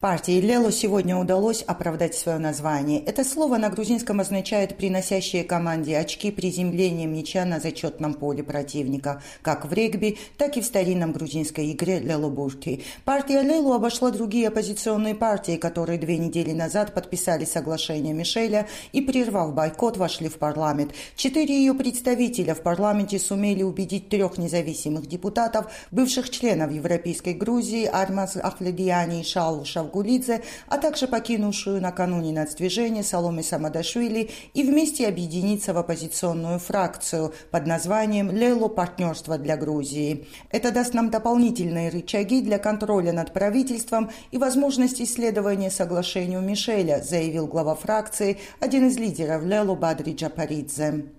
Партии Лело сегодня удалось оправдать свое название. Это слово на грузинском означает «приносящие команде очки приземлением мяча на зачетном поле противника», как в регби, так и в старинном грузинской игре Лело-Бурти. Партия Лело обошла другие оппозиционные партии, которые две недели назад подписали соглашение Мишеля и, прервав бойкот, вошли в парламент. Четыре ее представителя в парламенте сумели убедить трех независимых депутатов, бывших членов Европейской Грузии, Армаз Ахледиани и Шалу Гулидзе, а также покинувшую накануне нацдвижение Соломе Самадашвили и вместе объединиться в оппозиционную фракцию под названием «Лело партнерство для Грузии». Это даст нам дополнительные рычаги для контроля над правительством и возможность исследования соглашению Мишеля, заявил глава фракции, один из лидеров Лело Бадри Джапаридзе.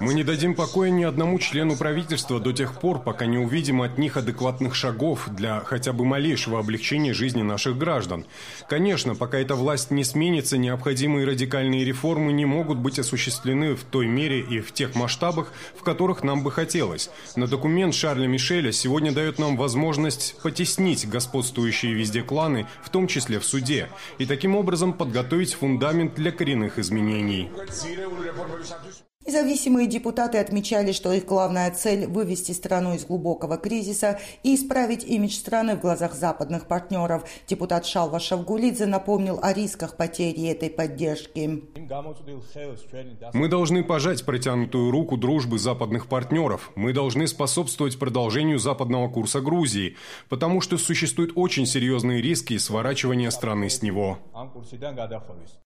Мы не дадим покоя ни одному члену правительства до тех пор, пока не увидим от них адекватных шагов для хотя бы малейшего облегчения жизни наших граждан. Конечно, пока эта власть не сменится, необходимые радикальные реформы не могут быть осуществлены в той мере и в тех масштабах, в которых нам бы хотелось. Но документ Шарля Мишеля сегодня дает нам возможность потеснить господствующие везде кланы, в том числе в суде, и таким образом подготовить фундамент для коренных изменений. Независимые депутаты отмечали, что их главная цель – вывести страну из глубокого кризиса и исправить имидж страны в глазах западных партнеров. Депутат Шалва Шавгулидзе напомнил о рисках потери этой поддержки. Мы должны пожать протянутую руку дружбы западных партнеров. Мы должны способствовать продолжению западного курса Грузии, потому что существуют очень серьезные риски сворачивания страны с него.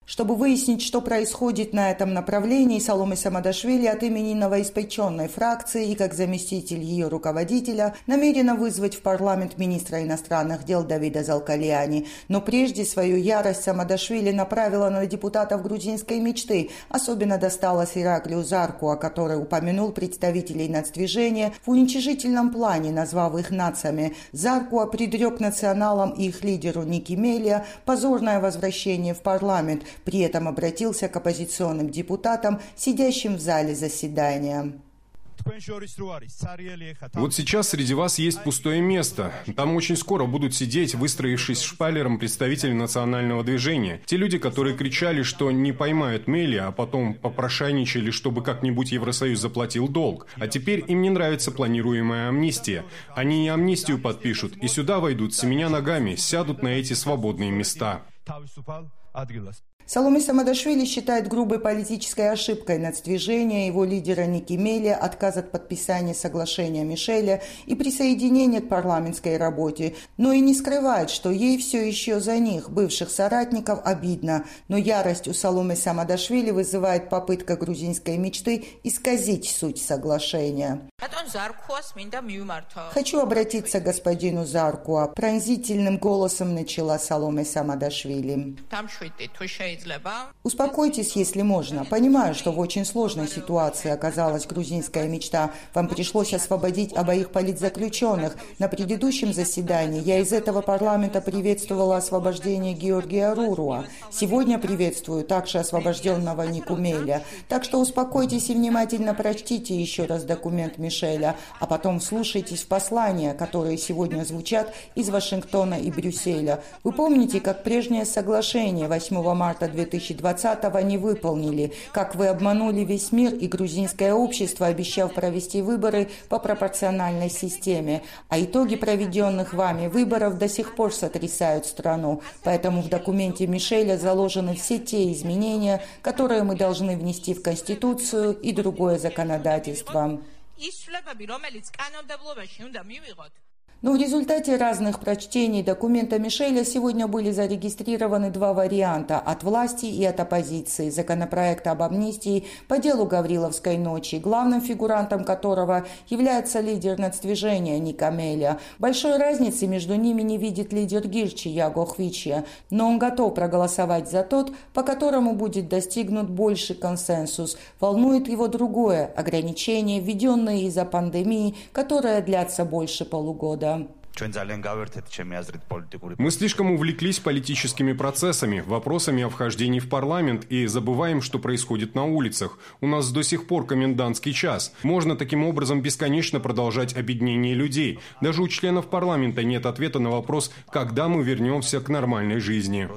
Чтобы выяснить, что происходит на этом направлении, Соломы Самада Саакашвили от имени новоиспеченной фракции и как заместитель ее руководителя намерена вызвать в парламент министра иностранных дел Давида Залкалиани. Но прежде свою ярость Самадашвили направила на депутатов грузинской мечты. Особенно досталось Ираклию Зарку, о которой упомянул представителей нацдвижения в уничижительном плане, назвав их нацами. Заркуа предрек националам и их лидеру Ники Мелия позорное возвращение в парламент. При этом обратился к оппозиционным депутатам, сидящим в зале заседания. Вот сейчас среди вас есть пустое место. Там очень скоро будут сидеть, выстроившись шпалером представители национального движения. Те люди, которые кричали, что не поймают Мели, а потом попрошайничали, чтобы как-нибудь Евросоюз заплатил долг. А теперь им не нравится планируемая амнистия. Они и амнистию подпишут, и сюда войдут семеня ногами, сядут на эти свободные места. თავისუფალ ადგილას. Саломе Самадашвили считает грубой политической ошибкой нацдвижения его лидера Ники Мелия отказ от подписания соглашения Мишеля и присоединения к парламентской работе, но и не скрывает, что ей все еще за них, бывших соратников, обидно. Но ярость у Саломе Самадашвили вызывает попытка грузинской мечты исказить суть соглашения. Хочу обратиться к господину Заркуа. Пронзительным голосом начала Саломе Самадашвили. Успокойтесь, если можно. Понимаю, что в очень сложной ситуации оказалась грузинская мечта. Вам пришлось освободить обоих политзаключенных. На предыдущем заседании я из этого парламента приветствовала освобождение Георгия Руруа. Сегодня приветствую также освобожденного Никумеля. Так что успокойтесь и внимательно прочтите еще раз документ Мишеля, а потом вслушайтесь в послания, которые сегодня звучат из Вашингтона и Брюсселя. Вы помните, как прежнее соглашение 8 марта марта 2020 не выполнили, как вы обманули весь мир и грузинское общество, обещав провести выборы по пропорциональной системе. А итоги проведенных вами выборов до сих пор сотрясают страну. Поэтому в документе Мишеля заложены все те изменения, которые мы должны внести в Конституцию и другое законодательство. Но в результате разных прочтений документа Мишеля сегодня были зарегистрированы два варианта от власти и от оппозиции законопроекта об амнистии по делу Гавриловской ночи, главным фигурантом которого является лидер нацдвижения Никамеля. Большой разницы между ними не видит лидер Гирчи Яго Хвичия, но он готов проголосовать за тот, по которому будет достигнут больший консенсус. Волнует его другое – ограничение, введенное из-за пандемии, которое длятся больше полугода. Мы слишком увлеклись политическими процессами, вопросами о вхождении в парламент и забываем, что происходит на улицах. У нас до сих пор комендантский час. Можно таким образом бесконечно продолжать объединение людей. Даже у членов парламента нет ответа на вопрос, когда мы вернемся к нормальной жизни.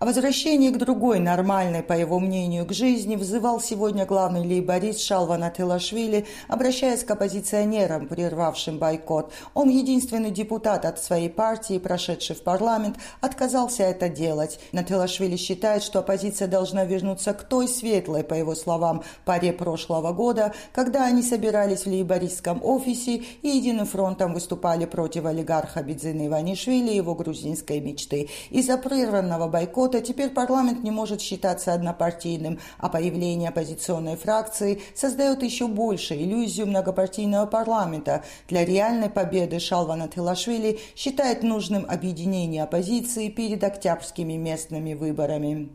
О возвращении к другой нормальной, по его мнению, к жизни взывал сегодня главный лейборист Шалван Ателашвили, обращаясь к оппозиционерам, прервавшим бойкот. Он, единственный депутат от своей партии, прошедший в парламент, отказался это делать. Нателашвили считает, что оппозиция должна вернуться к той светлой, по его словам, паре прошлого года, когда они собирались в лейбористском офисе и единым фронтом выступали против олигарха Бедзины Иванишвили и его грузинской мечты. Из-за прерванного бойкота работа, теперь парламент не может считаться однопартийным, а появление оппозиционной фракции создает еще больше иллюзию многопартийного парламента. Для реальной победы Шалвана Тилашвили считает нужным объединение оппозиции перед октябрьскими местными выборами.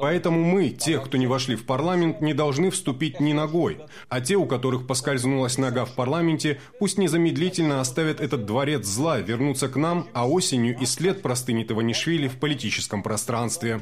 Поэтому мы, те, кто не вошли в парламент, не должны вступить ни ногой. А те, у которых поскользнулась нога в парламенте, пусть незамедлительно оставят этот дворец зла, вернутся к нам, а осенью и след простынет Иванишвили в политическом пространстве.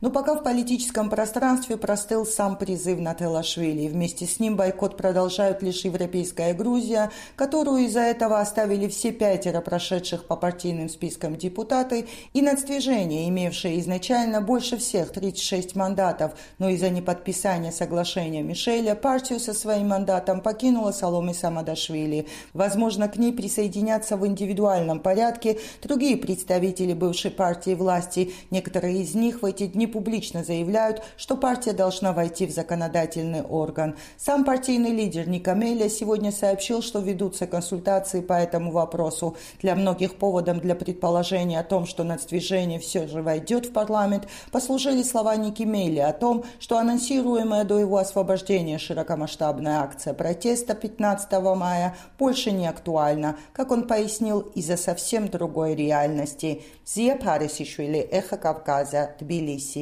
Но пока в политическом пространстве простыл сам призыв на Телашвили, вместе с ним бойкот продолжают лишь европейская Грузия, которую из-за этого оставили все пятеро прошедших по партийным спискам депутаты, и нацдвижение, имевшее изначально больше всех 36 мандатов, но из-за неподписания соглашения Мишеля партию со своим мандатом покинула Соломи Самадашвили. Возможно, к ней присоединятся в индивидуальном порядке другие представители бывшей партии власти. Некоторые из них в эти дни публично заявляют, что партия должна войти в законодательный орган. Сам партийный лидер Никамеля сегодня сообщил, что ведутся консультации по этому вопросу. Для многих поводом для предположения о том, что нацдвижение все же войдет в парламент, послужили слова Никимели о том, что анонсируемая до его освобождения широкомасштабная акция протеста 15 мая больше не актуальна, как он пояснил, из-за совсем другой реальности. Зия Парисишвили, Эхо Кавказа, Тбилиси.